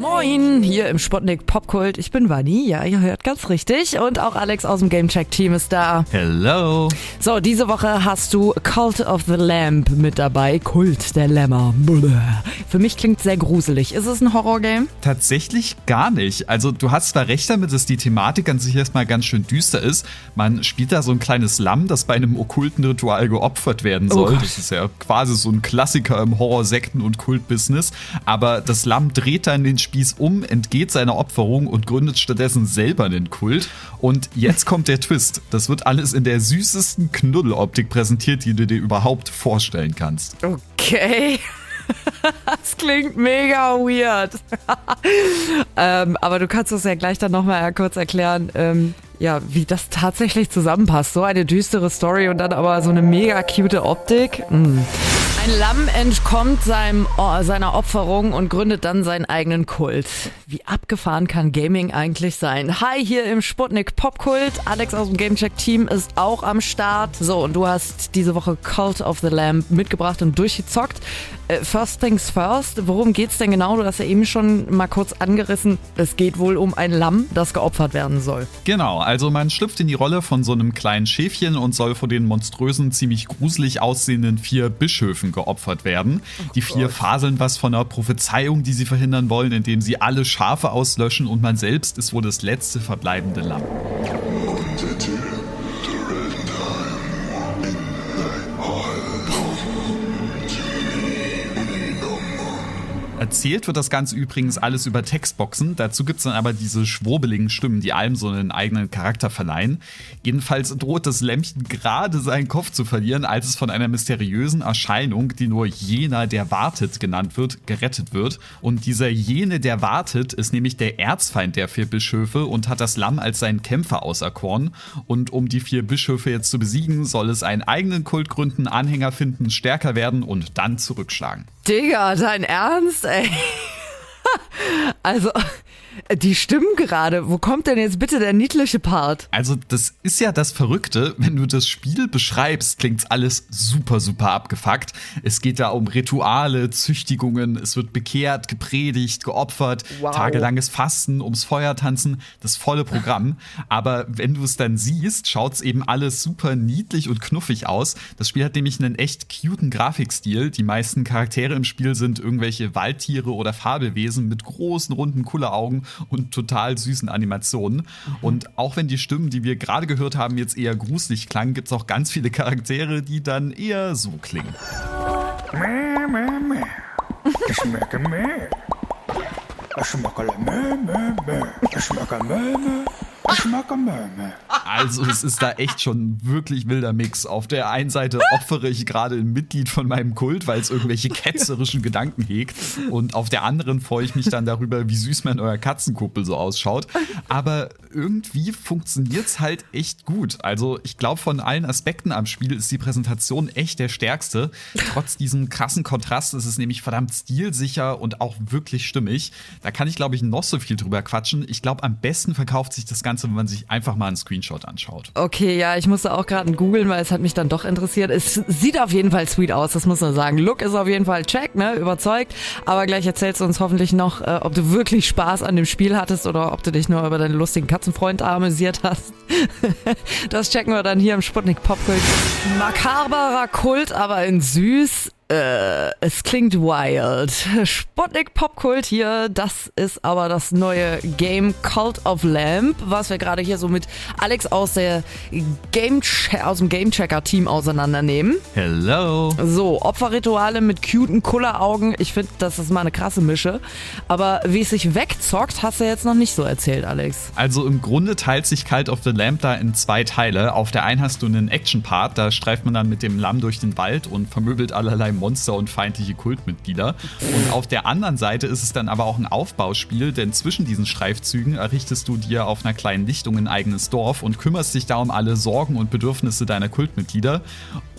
Moin, hier im Spotnik Popkult. Ich bin Vani, ja, ihr hört ganz richtig. Und auch Alex aus dem Gamecheck-Team ist da. Hello. So, diese Woche hast du Cult of the Lamp mit dabei. Kult der Lämmer. Für mich klingt sehr gruselig. Ist es ein Horrorgame? Tatsächlich gar nicht. Also du hast zwar recht damit, dass die Thematik an sich erstmal ganz schön düster ist. Man spielt da so ein kleines Lamm, das bei einem okkulten Ritual geopfert werden oh soll. Oh das ist ja quasi so ein Klassiker im Horror-Sekten- und Kult-Business. Aber das Lamm dreht dann den Spiel Spieß um, entgeht seiner Opferung und gründet stattdessen selber einen Kult. Und jetzt kommt der Twist. Das wird alles in der süßesten Knuddeloptik präsentiert, die du dir überhaupt vorstellen kannst. Okay. Das klingt mega weird. ähm, aber du kannst uns ja gleich dann nochmal kurz erklären, ähm, ja, wie das tatsächlich zusammenpasst. So eine düstere Story und dann aber so eine mega cute Optik. Mm. Ein Lamm entkommt seinem, seiner Opferung und gründet dann seinen eigenen Kult. Wie abgefahren kann Gaming eigentlich sein? Hi, hier im Sputnik Popkult. Alex aus dem Gamecheck-Team ist auch am Start. So, und du hast diese Woche Cult of the Lamb mitgebracht und durchgezockt. Äh, first things first, worum geht's denn genau? Du hast ja eben schon mal kurz angerissen. Es geht wohl um ein Lamm, das geopfert werden soll. Genau, also man schlüpft in die Rolle von so einem kleinen Schäfchen und soll vor den monströsen, ziemlich gruselig aussehenden vier Bischöfen geopfert werden. Oh die vier Gott. faseln was von einer Prophezeiung, die sie verhindern wollen, indem sie alle Schafe auslöschen und man selbst ist wohl das letzte verbleibende Lamm. Erzählt wird das Ganze übrigens alles über Textboxen. Dazu gibt es dann aber diese schwurbeligen Stimmen, die allem so einen eigenen Charakter verleihen. Jedenfalls droht das Lämmchen gerade seinen Kopf zu verlieren, als es von einer mysteriösen Erscheinung, die nur jener, der wartet, genannt wird, gerettet wird. Und dieser jene, der wartet, ist nämlich der Erzfeind der vier Bischöfe und hat das Lamm als seinen Kämpfer auserkoren. Und um die vier Bischöfe jetzt zu besiegen, soll es einen eigenen Kult gründen, Anhänger finden, stärker werden und dann zurückschlagen. Digga, dein Ernst, ey? also, die stimmen gerade. Wo kommt denn jetzt bitte der niedliche Part? Also, das ist ja das Verrückte. Wenn du das Spiel beschreibst, klingt's alles super, super abgefuckt. Es geht da um Rituale, Züchtigungen, es wird bekehrt, gepredigt, geopfert, wow. tagelanges Fasten, ums Feuer tanzen, das volle Programm. Aber wenn du es dann siehst, schaut's eben alles super niedlich und knuffig aus. Das Spiel hat nämlich einen echt cuten Grafikstil. Die meisten Charaktere im Spiel sind irgendwelche Waldtiere oder Fabelwesen mit großen, runden Kulleraugen und total süßen Animationen. Und auch wenn die Stimmen, die wir gerade gehört haben, jetzt eher gruselig klangen, gibt es auch ganz viele Charaktere, die dann eher so klingen. Mäh, mäh, mäh. Ich schmecke mäh. Ich schmecke mäh, mäh, mäh. Ich Also es ist da echt schon wirklich wilder Mix. Auf der einen Seite opfere ich gerade ein Mitglied von meinem Kult, weil es irgendwelche ketzerischen Gedanken hegt. Und auf der anderen freue ich mich dann darüber, wie süß man euer Katzenkuppel so ausschaut. Aber irgendwie funktioniert es halt echt gut. Also ich glaube, von allen Aspekten am Spiel ist die Präsentation echt der stärkste. Trotz diesem krassen Kontrast ist es nämlich verdammt stilsicher und auch wirklich stimmig. Da kann ich, glaube ich, noch so viel drüber quatschen. Ich glaube, am besten verkauft sich das Ganze Ganze, wenn man sich einfach mal einen Screenshot anschaut. Okay, ja, ich musste auch gerade googeln, weil es hat mich dann doch interessiert. Es sieht auf jeden Fall sweet aus, das muss man sagen. Look ist auf jeden Fall check, ne, überzeugt. Aber gleich erzählst du uns hoffentlich noch, äh, ob du wirklich Spaß an dem Spiel hattest oder ob du dich nur über deinen lustigen Katzenfreund amüsiert hast. das checken wir dann hier im Sputnik Popkult. Makaberer Kult, aber in süß äh, es klingt wild. Sputnik Popkult hier, das ist aber das neue Game Cult of Lamp, was wir gerade hier so mit Alex aus der Game aus dem Game Checker Team auseinandernehmen. Hello. So, Opferrituale mit cuten Kulleraugen. Ich finde, das ist mal eine krasse Mische. Aber wie es sich wegzockt, hast du jetzt noch nicht so erzählt, Alex. Also im Grunde teilt sich Cult of the Lamp da in zwei Teile. Auf der einen hast du einen Action-Part, da streift man dann mit dem Lamm durch den Wald und vermöbelt allerlei Monster und feindliche Kultmitglieder. Und auf der anderen Seite ist es dann aber auch ein Aufbauspiel, denn zwischen diesen Streifzügen errichtest du dir auf einer kleinen Lichtung ein eigenes Dorf und kümmerst dich da um alle Sorgen und Bedürfnisse deiner Kultmitglieder.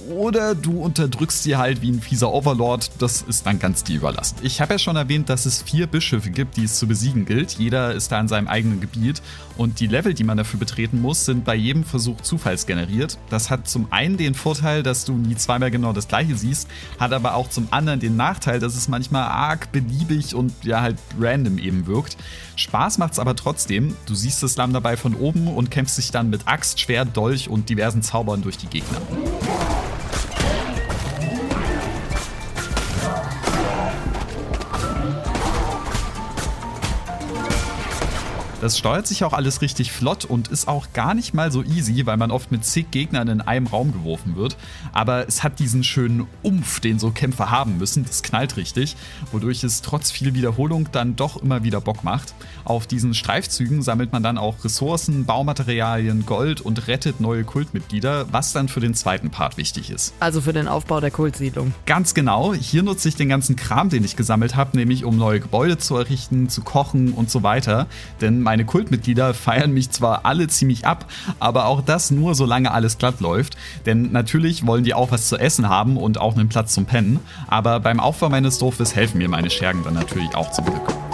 Oder du unterdrückst sie halt wie ein fieser Overlord. Das ist dann ganz dir überlassen. Ich habe ja schon erwähnt, dass es vier Bischöfe gibt, die es zu besiegen gilt. Jeder ist da in seinem eigenen Gebiet und die Level, die man dafür betreten muss, sind bei jedem Versuch zufallsgeneriert. Das hat zum einen den Vorteil, dass du nie zweimal genau das gleiche siehst, hat aber auch zum anderen den Nachteil, dass es manchmal arg beliebig und ja halt random eben wirkt. Spaß macht's aber trotzdem. Du siehst das Lamm dabei von oben und kämpfst dich dann mit Axt, Schwert, Dolch und diversen Zaubern durch die Gegner. Das steuert sich auch alles richtig flott und ist auch gar nicht mal so easy, weil man oft mit zig Gegnern in einem Raum geworfen wird. Aber es hat diesen schönen Umf, den so Kämpfer haben müssen. Das knallt richtig, wodurch es trotz viel Wiederholung dann doch immer wieder Bock macht. Auf diesen Streifzügen sammelt man dann auch Ressourcen, Baumaterialien, Gold und rettet neue Kultmitglieder, was dann für den zweiten Part wichtig ist. Also für den Aufbau der Kultsiedlung. Ganz genau. Hier nutze ich den ganzen Kram, den ich gesammelt habe, nämlich um neue Gebäude zu errichten, zu kochen und so weiter. Denn meine Kultmitglieder feiern mich zwar alle ziemlich ab, aber auch das nur, solange alles glatt läuft. Denn natürlich wollen die auch was zu essen haben und auch einen Platz zum Pennen. Aber beim Aufbau meines Dorfes helfen mir meine Schergen dann natürlich auch zum Glück.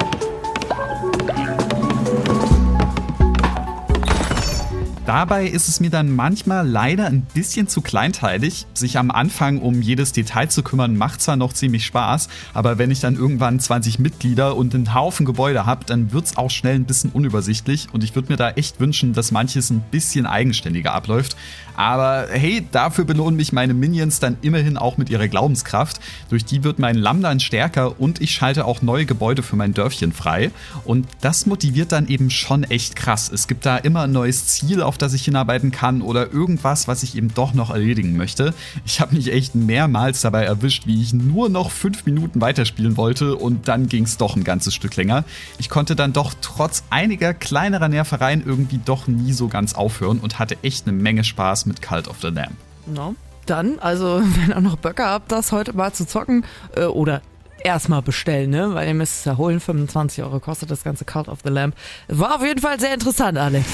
Dabei ist es mir dann manchmal leider ein bisschen zu kleinteilig. Sich am Anfang um jedes Detail zu kümmern, macht zwar noch ziemlich Spaß, aber wenn ich dann irgendwann 20 Mitglieder und einen Haufen Gebäude habe, dann wird es auch schnell ein bisschen unübersichtlich und ich würde mir da echt wünschen, dass manches ein bisschen eigenständiger abläuft. Aber hey, dafür belohnen mich meine Minions dann immerhin auch mit ihrer Glaubenskraft. Durch die wird mein Lamm dann stärker und ich schalte auch neue Gebäude für mein Dörfchen frei. Und das motiviert dann eben schon echt krass. Es gibt da immer ein neues Ziel, auf das ich hinarbeiten kann oder irgendwas, was ich eben doch noch erledigen möchte. Ich habe mich echt mehrmals dabei erwischt, wie ich nur noch fünf Minuten weiterspielen wollte und dann ging es doch ein ganzes Stück länger. Ich konnte dann doch trotz einiger kleinerer Nervereien irgendwie doch nie so ganz aufhören und hatte echt eine Menge Spaß mit Cult of the Lamb. No. Dann, also, wenn ihr noch Böcke habt, das heute mal zu zocken äh, oder erstmal bestellen, ne? Weil ihr müsst es ja holen. 25 Euro kostet das ganze Cult of the Lamb. War auf jeden Fall sehr interessant, Alex.